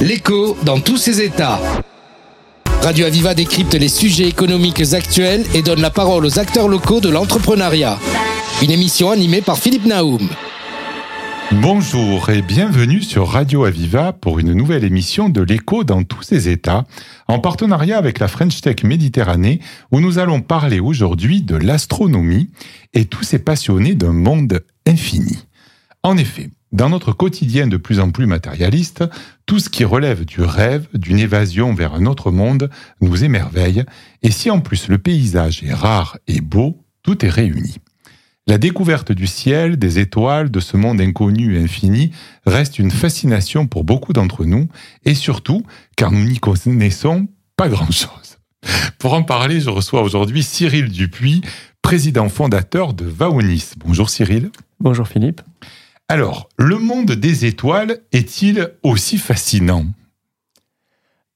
L'écho dans tous ses états. Radio Aviva décrypte les sujets économiques actuels et donne la parole aux acteurs locaux de l'entrepreneuriat. Une émission animée par Philippe Naoum. Bonjour et bienvenue sur Radio Aviva pour une nouvelle émission de l'écho dans tous ses états, en partenariat avec la French Tech Méditerranée, où nous allons parler aujourd'hui de l'astronomie et tous ces passionnés d'un monde infini. En effet, dans notre quotidien de plus en plus matérialiste, tout ce qui relève du rêve, d'une évasion vers un autre monde, nous émerveille, et si en plus le paysage est rare et beau, tout est réuni. La découverte du ciel, des étoiles, de ce monde inconnu et infini reste une fascination pour beaucoup d'entre nous, et surtout car nous n'y connaissons pas grand-chose. Pour en parler, je reçois aujourd'hui Cyril Dupuis, président fondateur de Vaonis. Bonjour Cyril. Bonjour Philippe. Alors, le monde des étoiles est-il aussi fascinant?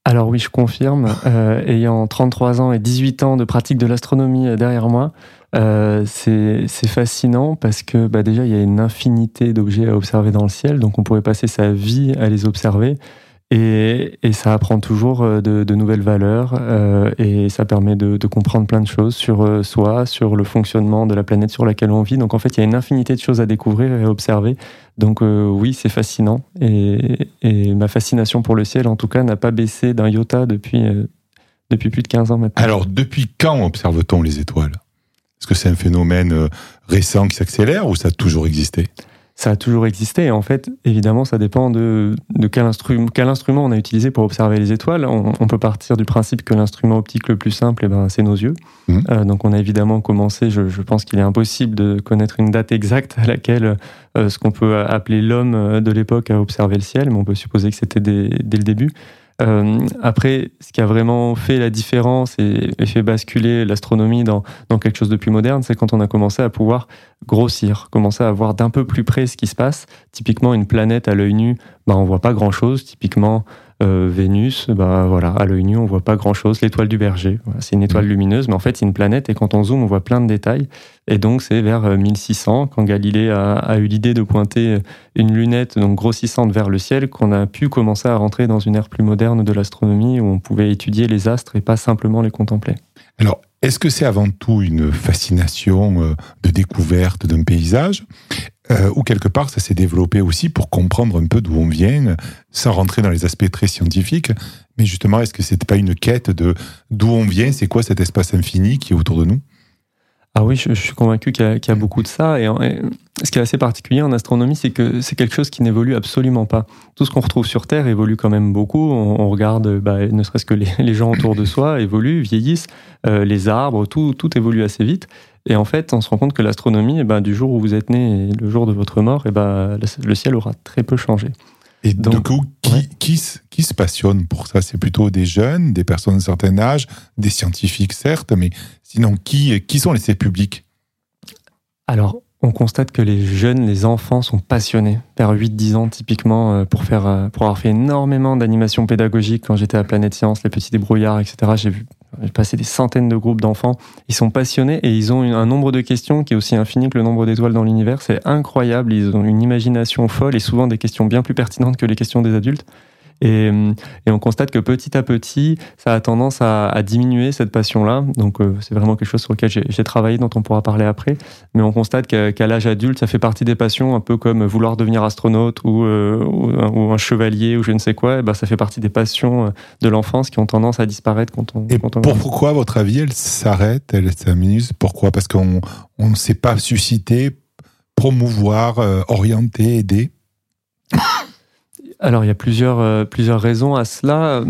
Alors oui, je confirme, euh, ayant 33 ans et 18 ans de pratique de l'astronomie euh, derrière moi, euh, c'est fascinant parce que bah, déjà, il y a une infinité d'objets à observer dans le ciel, donc on pourrait passer sa vie à les observer. Et, ça apprend toujours euh, de, nouvelles valeurs euh, et ça permet de, comprendre plein de choses sur euh, soi, sur le fonctionnement de la planète sur laquelle on vit. Donc en fait, il y a une infinité de choses à découvrir et à observer. Donc oui, c'est fascinant. Et, ma fascination pour le ciel, en tout cas, n'a pas baissé d'un iota depuis, depuis plus de 15 ans maintenant. Alors, depuis quand observe-t-on les étoiles? Est-ce que c'est un phénomène récent qui s'accélère ou ça a toujours existé? Ça a toujours existé. Et en fait, évidemment, ça dépend de, de quel, instrument, quel instrument on a utilisé pour observer les étoiles. On, peut partir du principe que l'instrument optique le plus simple, eh ben, c'est nos yeux. Mmh. Euh, donc, on a évidemment commencé, je, je pense qu'il est impossible de connaître une date exacte à laquelle euh, ce qu'on peut appeler l'homme de l'époque a observé le ciel, mais on peut supposer que c'était dès, dès le début. Euh, après, ce qui a vraiment fait la différence et, fait basculer l'astronomie dans, dans, quelque chose de plus moderne, c'est quand on a commencé à pouvoir grossir, commencer à voir d'un peu plus près ce qui se passe. Typiquement, une planète à l'œil nu, bah, on voit pas grand-chose. Typiquement, euh, Vénus, bah, voilà, à l'œil nu, on voit pas grand-chose. L'étoile du berger, c'est une étoile mmh. lumineuse, mais en fait, c'est une planète et quand on zoome, on voit plein de détails. Et donc, c'est vers 1600, euh, quand Galilée a, eu l'idée de pointer une lunette donc grossissante vers le ciel, qu'on a pu commencer à rentrer dans une ère plus moderne de l'astronomie où on pouvait étudier les astres et pas simplement les contempler. Alors, est-ce que c'est avant tout une fascination euh, de découverte d'un paysage? Euh, ou quelque part ça s'est développé aussi pour comprendre un peu d'où on vient, sans rentrer dans les aspects très scientifiques, mais justement, est-ce que c'était pas une quête de d'où on vient, c'est quoi cet espace infini qui est autour de nous? Ah oui, je, suis convaincu qu'il y, a beaucoup de ça. Et, ce qui est assez particulier en astronomie, c'est que c'est quelque chose qui n'évolue absolument pas. Tout ce qu'on retrouve sur Terre évolue quand même beaucoup. On, regarde, bah, ne serait-ce que les, gens autour de soi évoluent, vieillissent, euh, les arbres, tout, tout évolue assez vite. Et en fait, on se rend compte que l'astronomie, eh ben, du jour où vous êtes né et le jour de votre mort, eh ben, le ciel aura très peu changé. Et Donc, du coup, qui, qui, qui, se passionne pour ça? C'est plutôt des jeunes, des personnes d'un certain âge, des scientifiques certes, mais sinon, qui, qui sont les publics? Alors, on constate que les jeunes, les enfants sont passionnés. Vers 8-10 ans, typiquement, euh, pour, faire, euh, pour avoir fait énormément d'animations pédagogiques quand j'étais à Planète Science, les petits débrouillards, etc. J'ai vu j'ai passé des centaines de groupes d'enfants. Ils sont passionnés et ils ont un nombre de questions qui est aussi infini que le nombre d'étoiles dans l'univers. C'est incroyable. Ils ont une imagination folle et souvent des questions bien plus pertinentes que les questions des adultes. Et, on constate que petit à petit, ça a tendance à, diminuer cette passion-là. Donc euh, c'est vraiment quelque chose sur lequel j'ai travaillé, dont on pourra parler après. Mais on constate qu'à l'âge adulte, ça fait partie des passions, un peu comme vouloir devenir astronaute ou, euh, ou, un, chevalier ou je ne sais quoi. Et ben, ça fait partie des passions euh, de l'enfance qui ont tendance à disparaître quand on. Et quand on pourquoi, à votre avis, elle s'arrête, elle s'amuse Pourquoi? Parce qu'on ne sait pas susciter, promouvoir, orienter, aider? Alors il y a plusieurs, euh, plusieurs raisons à cela.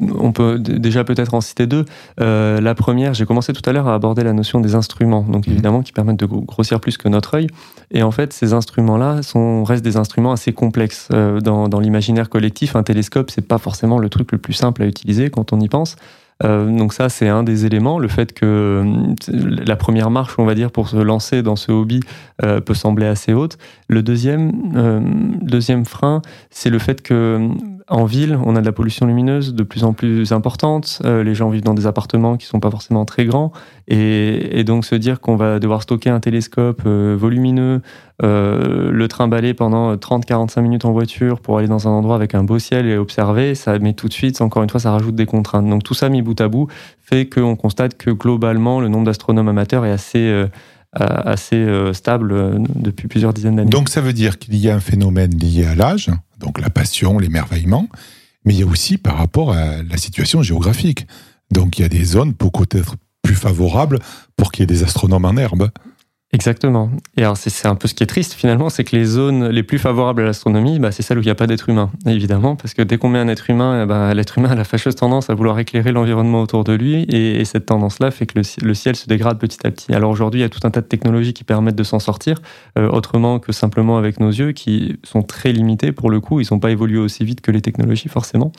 On peut déjà peut-être en citer deux. Euh, la première, j'ai commencé tout à l'heure à aborder la notion des instruments, donc mmh. évidemment qui permettent de grossir plus que notre œil. Et en fait, ces instruments-là sont, restent des instruments assez complexes. Euh, dans, dans l'imaginaire collectif, un télescope, c'est pas forcément le truc le plus simple à utiliser quand on y pense. Euh, donc ça, c'est un des éléments. Le fait que euh, la première marche, on va dire, pour se lancer dans ce hobby euh, peut sembler assez haute. Le deuxième, deuxième frein, c'est le fait que en ville, on a de la pollution lumineuse de plus en plus importante. Euh, les gens vivent dans des appartements qui sont pas forcément très grands. Et, donc se dire qu'on va devoir stocker un télescope euh, volumineux, euh, le trimballer pendant 30-45 minutes en voiture pour aller dans un endroit avec un beau ciel et observer, ça met tout de suite, encore une fois, ça rajoute des contraintes. Donc tout ça mis bout à bout fait qu'on constate que globalement, le nombre d'astronomes amateurs est assez stable depuis plusieurs dizaines d'années. Donc ça veut dire qu'il y a un phénomène lié à l'âge, donc la passion, l'émerveillement, mais il y a aussi par rapport à la situation géographique. Donc il y a des zones peut-être plus favorables pour qu'il y ait des astronomes en herbe. Exactement. Et alors, c'est un peu ce qui est triste finalement, c'est que les zones les plus favorables à l'astronomie, bah, c'est celles où il n'y a pas d'être humain, évidemment, parce que dès qu'on met un être humain, eh ben, l'être humain a la fâcheuse tendance à vouloir éclairer l'environnement autour de lui, et, cette tendance-là fait que le, ciel se dégrade petit à petit. Alors aujourd'hui, il y a tout un tas de technologies qui permettent de s'en sortir, euh, autrement que simplement avec nos yeux, qui sont très limités pour le coup, ils ne sont pas évolués aussi vite que les technologies forcément.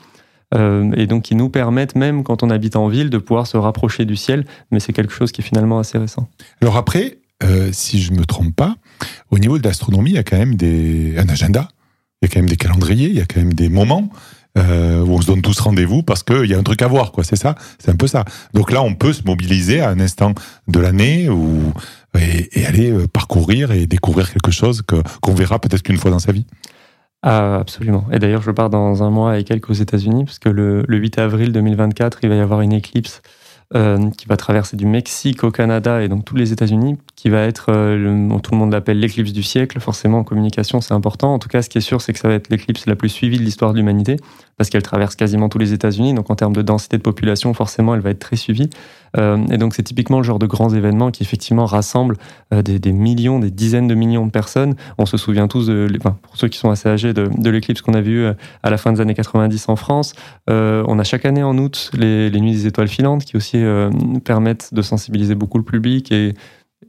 Euh, et donc qui nous permettent, même quand on habite en ville, de pouvoir se rapprocher du ciel, mais c'est quelque chose qui est finalement assez récent. Alors après, euh, si je ne me trompe pas, au niveau de l'astronomie, il y a quand même des, un agenda, il y a quand même des calendriers, il y a quand même des moments euh, où on se donne tous rendez-vous parce qu'il y a un truc à voir, quoi. C'est ça, c'est un peu ça. Donc là, on peut se mobiliser à un instant de l'année ou et, aller euh, parcourir et découvrir quelque chose que qu'on verra peut-être qu'une fois dans sa vie. Ah, absolument. Et d'ailleurs, je pars dans un mois et quelques aux États-Unis, parce que le, le 8 avril 2024, il va y avoir une éclipse euh, qui va traverser du Mexique au Canada et donc tous les États-Unis, qui va être, euh, tout le monde l'appelle l'éclipse du siècle. Forcément, en communication, c'est important. En tout cas, ce qui est sûr, c'est que ça va être l'éclipse la plus suivie de l'histoire de l'humanité, parce qu'elle traverse quasiment tous les États-Unis. Donc, en termes de densité de population, forcément, elle va être très suivie. Euh, et donc, c'est typiquement le genre de grands événements qui, effectivement, rassemblent euh, des, millions, des dizaines de millions de personnes. On se souvient tous, de, enfin, pour ceux qui sont assez âgés, de, l'éclipse qu'on a vue à la fin des années 90 en France. on a chaque année en août les, les Nuits des étoiles filantes qui aussi permettent de sensibiliser beaucoup le public et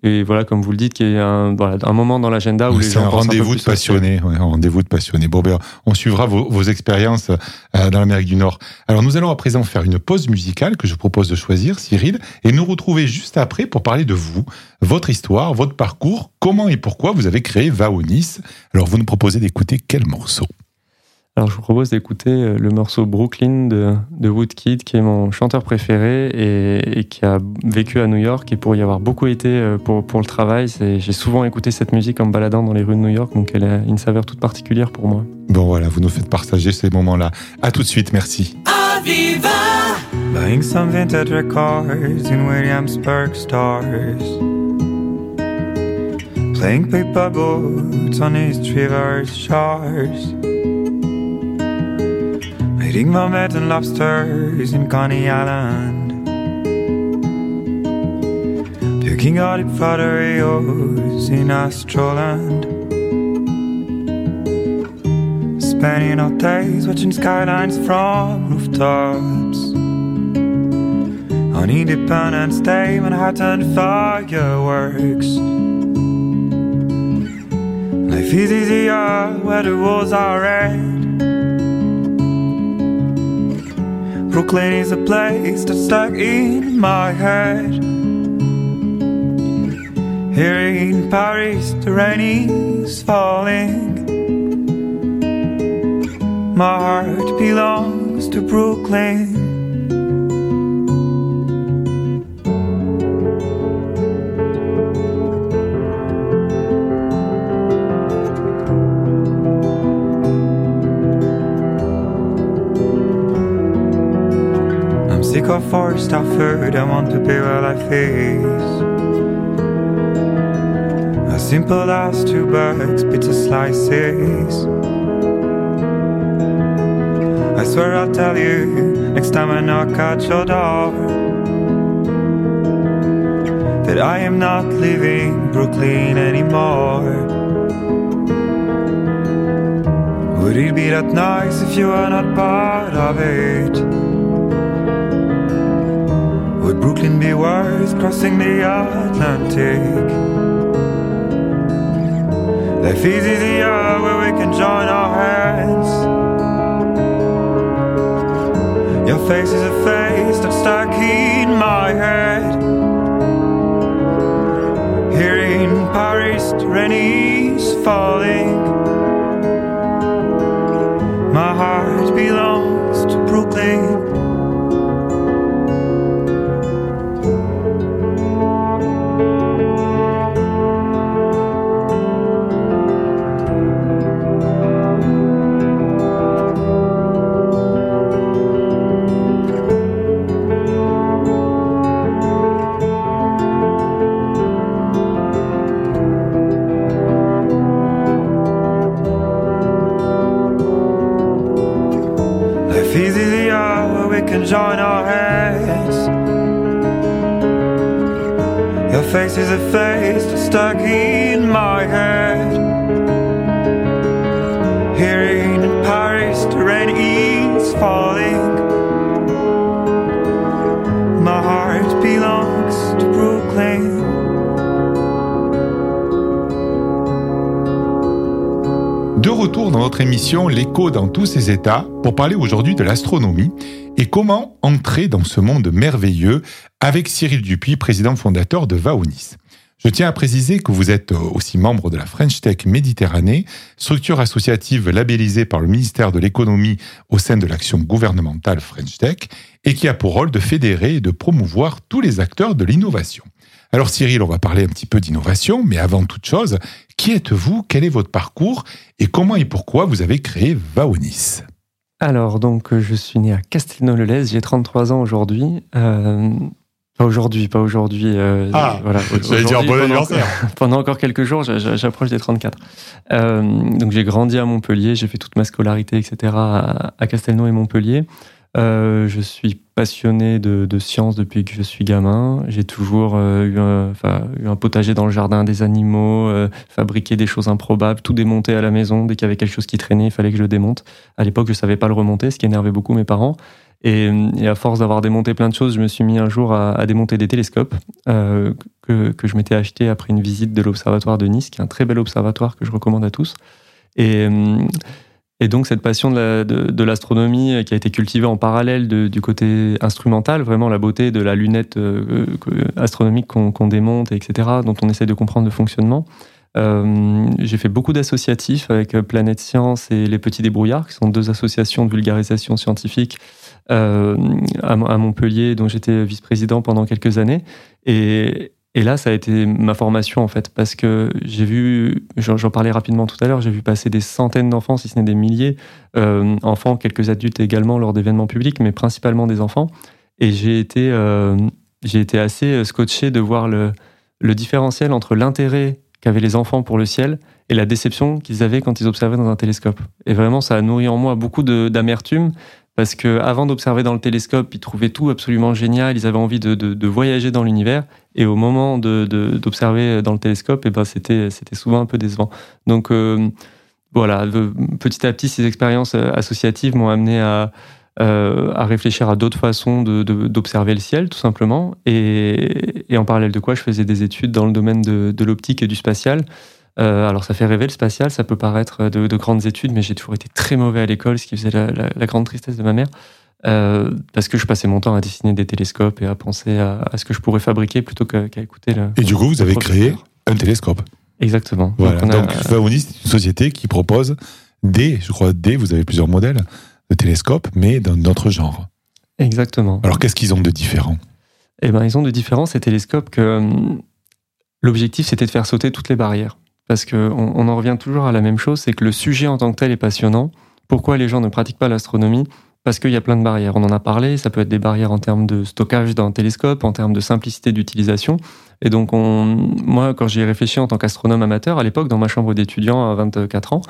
et voilà, comme vous le dites, qu'il y a un, un moment dans l'agenda où les gens un rendez-vous de passionnés, un rendez-vous de passionnés. Bon, ben, on suivra vos, vos expériences euh, dans l'Amérique du Nord. Alors, nous allons à présent faire une pause musicale que je propose de choisir, Cyril, et nous retrouver juste après pour parler de vous, votre histoire, votre parcours, comment et pourquoi vous avez créé Vaonis. Alors, vous nous proposez d'écouter quel morceau? Alors je vous propose d'écouter euh, le morceau Brooklyn de, de, Woodkid, qui est mon chanteur préféré et, qui a vécu à New York et pour y avoir beaucoup été euh, pour, pour le travail. J'ai souvent écouté cette musique en me baladant dans les rues de New York, donc elle a une saveur toute particulière pour moi. Bon voilà, vous nous faites partager ces moments-là. À tout de suite, merci. Aviva! Buying some vintage records in Williamsburg stars Playing paper boats on East River shores Eating mermaids and lobsters in Coney Island. Picking out Faderios in Astroland. Spending our days watching skylines from rooftops. On Independence Day, Manhattan fireworks. Life is easier where the walls are red. Brooklyn is a place that's stuck in my head. Here in Paris, the rain is falling. My heart belongs to Brooklyn. Sick of forced effort. I want to be what I face. As simple as two bags, pizza slices. I swear I'll tell you next time I knock at your door that I am not leaving Brooklyn anymore. Would it be that nice if you were not part of it? Brooklyn be worth crossing the Atlantic? Life is easier where we can join our hands. Your face is a face that's stuck in my head. Here in Paris, rain is falling. My heart belongs to Brooklyn. Émission L'écho dans tous ses états pour parler aujourd'hui de l'astronomie et comment entrer dans ce monde merveilleux avec Cyril Dupuis, président fondateur de Vaonis. Je tiens à préciser que vous êtes aussi membre de la French Tech Méditerranée, structure associative labellisée par le ministère de l'économie au sein de l'action gouvernementale French Tech et qui a pour rôle de fédérer et de promouvoir tous les acteurs de l'innovation. Alors Cyril, on va parler un petit peu d'innovation, mais avant toute chose, qui êtes-vous? Quel est votre parcours? Et comment et pourquoi vous avez créé Vaonis? Alors, donc, je suis né à Castelnau-le-Lez, j'ai 33 ans aujourd'hui. Euh, pas aujourd'hui, pas aujourd'hui. Euh, ah, voilà. J'allais dire bon anniversaire. Pendant encore quelques jours, j'approche des 34. Euh, donc j'ai grandi à Montpellier, j'ai fait toute ma scolarité, etc. à Castelnau et Montpellier. Euh, je suis passionné de, de, sciences depuis que je suis gamin. J'ai toujours euh, eu, un, eu, un, potager dans le jardin, des animaux, fabriquer des choses improbables, tout démonter à la maison. Dès qu'il y avait quelque chose qui traînait, il fallait que je le démonte. À l'époque, je savais pas le remonter, ce qui énervait beaucoup mes parents. Et, et à force d'avoir démonté plein de choses, je me suis mis un jour à, démonter des télescopes euh, que, que, je m'étais acheté après une visite de l'observatoire de Nice, qui est un très bel observatoire que je recommande à tous. Et et donc cette passion de l'astronomie euh, qui a été cultivée en parallèle du côté instrumental, vraiment la beauté de la lunette euh, astronomique qu'on démonte, etc., dont on essaie de comprendre le fonctionnement. Euh, j'ai fait beaucoup d'associatifs avec Planète Science et Les Petits Débrouillards, qui sont deux associations de vulgarisation scientifique à, à, Montpellier, dont j'étais vice-président pendant quelques années. Et, là, ça a été ma formation en fait, parce que j'ai vu, j'en parlais rapidement tout à l'heure, j'ai vu passer des centaines d'enfants, si ce n'est des milliers, euh, enfants, quelques adultes également lors d'événements publics, mais principalement des enfants. Et j'ai été, euh, assez euh, scotché de voir le, le différentiel entre l'intérêt qu'avaient les enfants pour le ciel et la déception qu'ils avaient quand ils observaient dans un télescope. Et vraiment, ça a nourri en moi beaucoup d'amertume parce que avant d'observer dans le télescope, ils trouvaient tout absolument génial, ils avaient envie de, de, de voyager dans l'univers, et au moment d'observer dans le télescope, eh ben c'était souvent un peu décevant. Donc euh, voilà, petit à petit, ces expériences euh, associatives m'ont amené à euh, à réfléchir à d'autres façons d'observer le ciel, tout simplement. Et, et, en parallèle de quoi, je faisais des études dans le domaine de, de l'optique et du spatial. Euh, alors ça fait rêver le spatial, ça peut paraître de, de grandes études, mais j'ai toujours été très mauvais à l'école, ce qui faisait la, la, la, grande tristesse de ma mère, euh, parce que je passais mon temps à dessiner des télescopes et à penser à, à ce que je pourrais fabriquer plutôt qu'à écouter le. Et du coup, vous avez créé un télescope. Exactement. Voilà. Donc, Donc c'est une société qui propose des, je crois, des, vous avez plusieurs modèles de télescopes, mais d'un autre genre. Exactement. Alors qu'est-ce qu'ils ont de différent? Eh ben, ils ont de différent ces télescopes que hum, l'objectif c'était de faire sauter toutes les barrières parce qu'on on en revient toujours à la même chose, c'est que le sujet en tant que tel est passionnant. Pourquoi les gens ne pratiquent pas l'astronomie? Parce qu'il y a plein de barrières. On en a parlé, ça peut être des barrières en termes de stockage d'un télescope, en termes de simplicité d'utilisation. Et donc, on, moi, quand j'y ai réfléchi en tant qu'astronome amateur, à l'époque, dans ma chambre d'étudiant à 24 ans,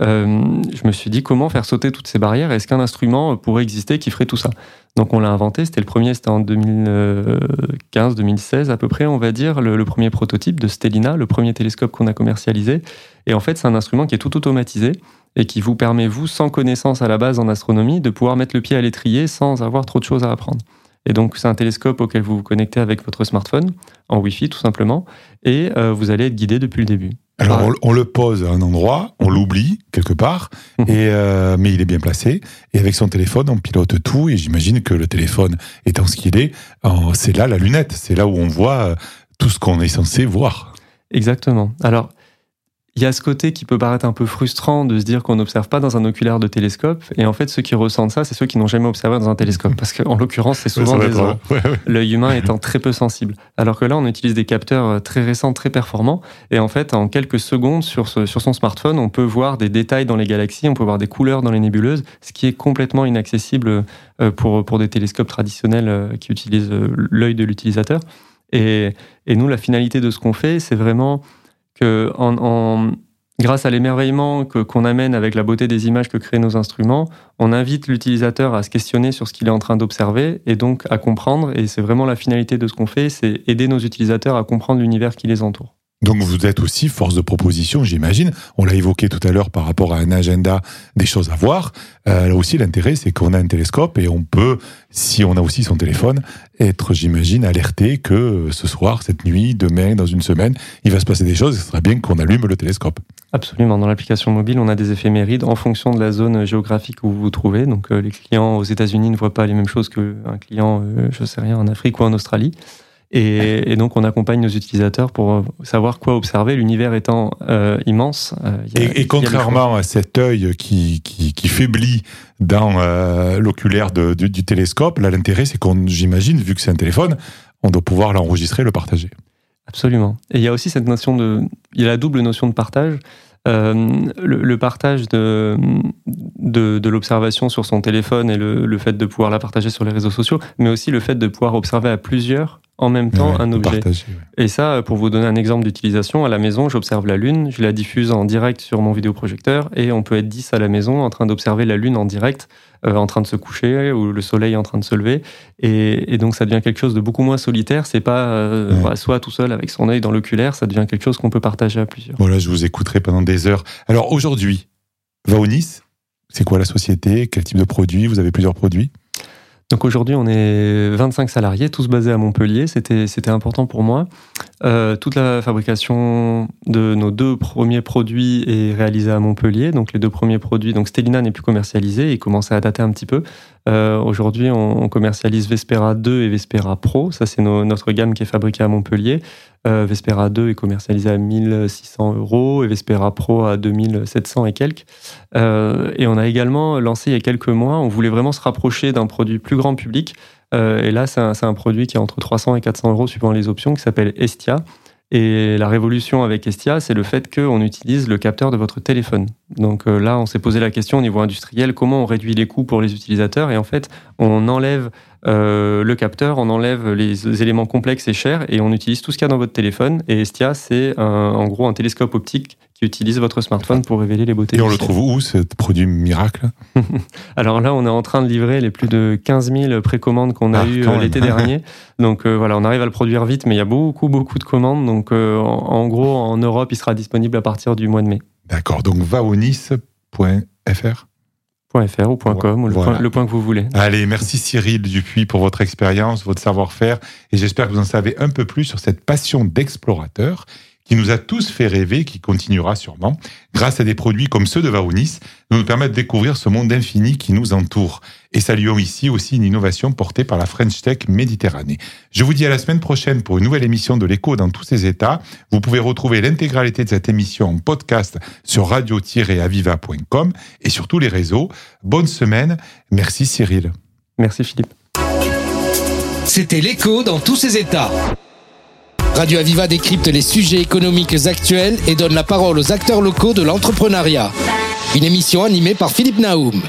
euh, je me suis dit comment faire sauter toutes ces barrières? Est-ce qu'un instrument pourrait exister qui ferait tout ça? Donc on l'a inventé. C'était le premier, c'était en 2015-2016 à peu près, on va dire, le, premier prototype de Stellina, le premier télescope qu'on a commercialisé. Et en fait, c'est un instrument qui est tout automatisé et qui vous permet, vous, sans connaissance à la base en astronomie, de pouvoir mettre le pied à l'étrier sans avoir trop de choses à apprendre. Et donc, c'est un télescope auquel vous vous connectez avec votre smartphone, en Wi-Fi tout simplement, et euh, vous allez être guidé depuis le début. Alors on, le pose à un endroit, on l'oublie quelque part, mhm. et euh, mais il est bien placé. Et avec son téléphone, on pilote tout. Et j'imagine que le téléphone étant ce qu'il est, c'est là la lunette, c'est là où on voit euh, tout ce qu'on est censé voir. Exactement. Alors il y a ce côté qui peut paraître un peu frustrant de se dire qu'on n'observe pas dans un oculaire de télescope. Et en fait, ceux qui ressentent ça, c'est ceux qui n'ont jamais observé dans un télescope. Parce qu'en l'occurrence, c'est souvent des l'œil humain étant très peu sensible. Alors que là, on utilise des capteurs euh, très récents, très performants. Et en fait, en quelques secondes, sur, sur son smartphone, on peut voir des détails dans les galaxies, on peut voir des couleurs dans les nébuleuses, ce qui est complètement inaccessible euh, pour, pour des télescopes traditionnels euh, qui utilisent l'œil de l'utilisateur. Et, et nous, la finalité de ce qu'on fait, c'est vraiment grâce à l'émerveillement qu'on amène avec la beauté des images que créent nos instruments, on invite l'utilisateur à se questionner sur ce qu'il est en train d'observer et donc à comprendre. Et c'est vraiment la finalité de ce qu'on fait, c'est aider nos utilisateurs à comprendre l'univers qui les entoure. Donc vous êtes aussi force de proposition, j'imagine. On l'a évoqué tout à l'heure par rapport à un agenda des choses à voir. Euh, là aussi, l'intérêt, c'est qu'on a un télescope et on peut, si on a aussi son téléphone, être, j'imagine, alerté que ce soir, cette nuit, demain, dans une semaine, il va se passer des choses. Ce serait bien qu'on allume le télescope. Absolument. Dans l'application mobile, on a des éphémérides en fonction de la zone géographique où vous vous trouvez. Donc euh, les clients aux États-Unis ne voient pas les mêmes choses qu'un client, euh, je sais rien, en Afrique ou en Australie. Et, donc, on accompagne nos utilisateurs pour euh, savoir quoi observer, l'univers étant euh, immense. Euh, et, contrairement à cet œil qui, qui, qui faiblit dans l'oculaire du, du, télescope, là, l'intérêt, c'est qu'on, j'imagine, vu que c'est un téléphone, on doit pouvoir l'enregistrer, le partager. Absolument. Et il y a aussi cette notion de... Il y a la double notion de partage. Euh, le, partage de, de, de l'observation sur son téléphone et le, le, fait de pouvoir la partager sur les réseaux sociaux, mais aussi le fait de pouvoir observer à plusieurs en même temps un objet. Et ça, pour vous donner un exemple d'utilisation, à la maison, j'observe la Lune, je la diffuse en direct sur mon vidéoprojecteur et on peut être 10 à la maison en train d'observer la Lune en direct, euh, en train de se coucher ou le soleil en train de se lever. Et, donc ça devient quelque chose de beaucoup moins solitaire. C'est pas euh, soit tout seul avec son œil dans l'oculaire, ça devient quelque chose qu'on peut partager à plusieurs. Voilà, je vous écouterai pendant des heures. Alors aujourd'hui, Vaonis, c'est quoi la société? Quel type de produit? Vous avez plusieurs produits? Donc aujourd'hui, on est 25 salariés, tous basés à Montpellier. C'était c'était important pour moi. Euh, toute la fabrication de nos deux premiers produits est réalisée à Montpellier. Donc les deux premiers produits, donc Stellina n'est plus commercialisé, il commençait à dater un petit peu. Euh, aujourd'hui, on, commercialise Vespera 2 et Vespera Pro. Ça, c'est notre gamme qui est fabriquée à Montpellier. Euh, Vespera 2 est commercialisé à 1600 euros et Vespera Pro à 2700 et quelques. Et on a également lancé il y a quelques mois, on voulait vraiment se rapprocher d'un produit plus grand public. Euh, et là, c'est un, produit qui est entre 300 et 400 euros suivant les options, qui s'appelle Estia. Et la révolution avec Estia, c'est le fait qu'on utilise le capteur de votre téléphone. Donc euh, là, on s'est posé la question au niveau industriel, comment on réduit les coûts pour les utilisateurs? Et en fait, on enlève euh, le capteur, on enlève les éléments complexes et chers et on utilise tout ce qu'il y a dans votre téléphone. Et Estia, c'est en gros un télescope optique qui utilise votre smartphone pour révéler les beautés. Et on le trouve où, ce produit miracle Alors là, on est en train de livrer les plus de 15 000 précommandes qu'on a ah, eues euh, l'été dernier. Donc euh, voilà, on arrive à le produire vite, mais il y a beaucoup, beaucoup de commandes. Donc en, gros, en Europe, il sera disponible à partir du mois de mai. D'accord, donc vaonis.fr .fr ou .com ou le, point, le, point, que vous voulez. Allez, merci Cyril Dupuis pour votre expérience, votre savoir-faire et j'espère que vous en savez un peu plus sur cette passion d'explorateur qui nous a tous fait rêver, qui continuera sûrement, grâce à des produits comme ceux de Varounis, nous permettent de découvrir ce monde infini qui nous entoure. Et saluons ici aussi une innovation portée par la French Tech Méditerranée. Je vous dis à la semaine prochaine pour une nouvelle émission de l'écho dans tous ses états. Vous pouvez retrouver l'intégralité de cette émission en podcast sur radio-aviva.com et sur tous les réseaux. Bonne semaine. Merci Cyril. Merci Philippe. C'était l'écho dans tous ses états. Radio Aviva décrypte les sujets économiques actuels et donne la parole aux acteurs locaux de l'entrepreneuriat. Une émission animée par Philippe Naoum.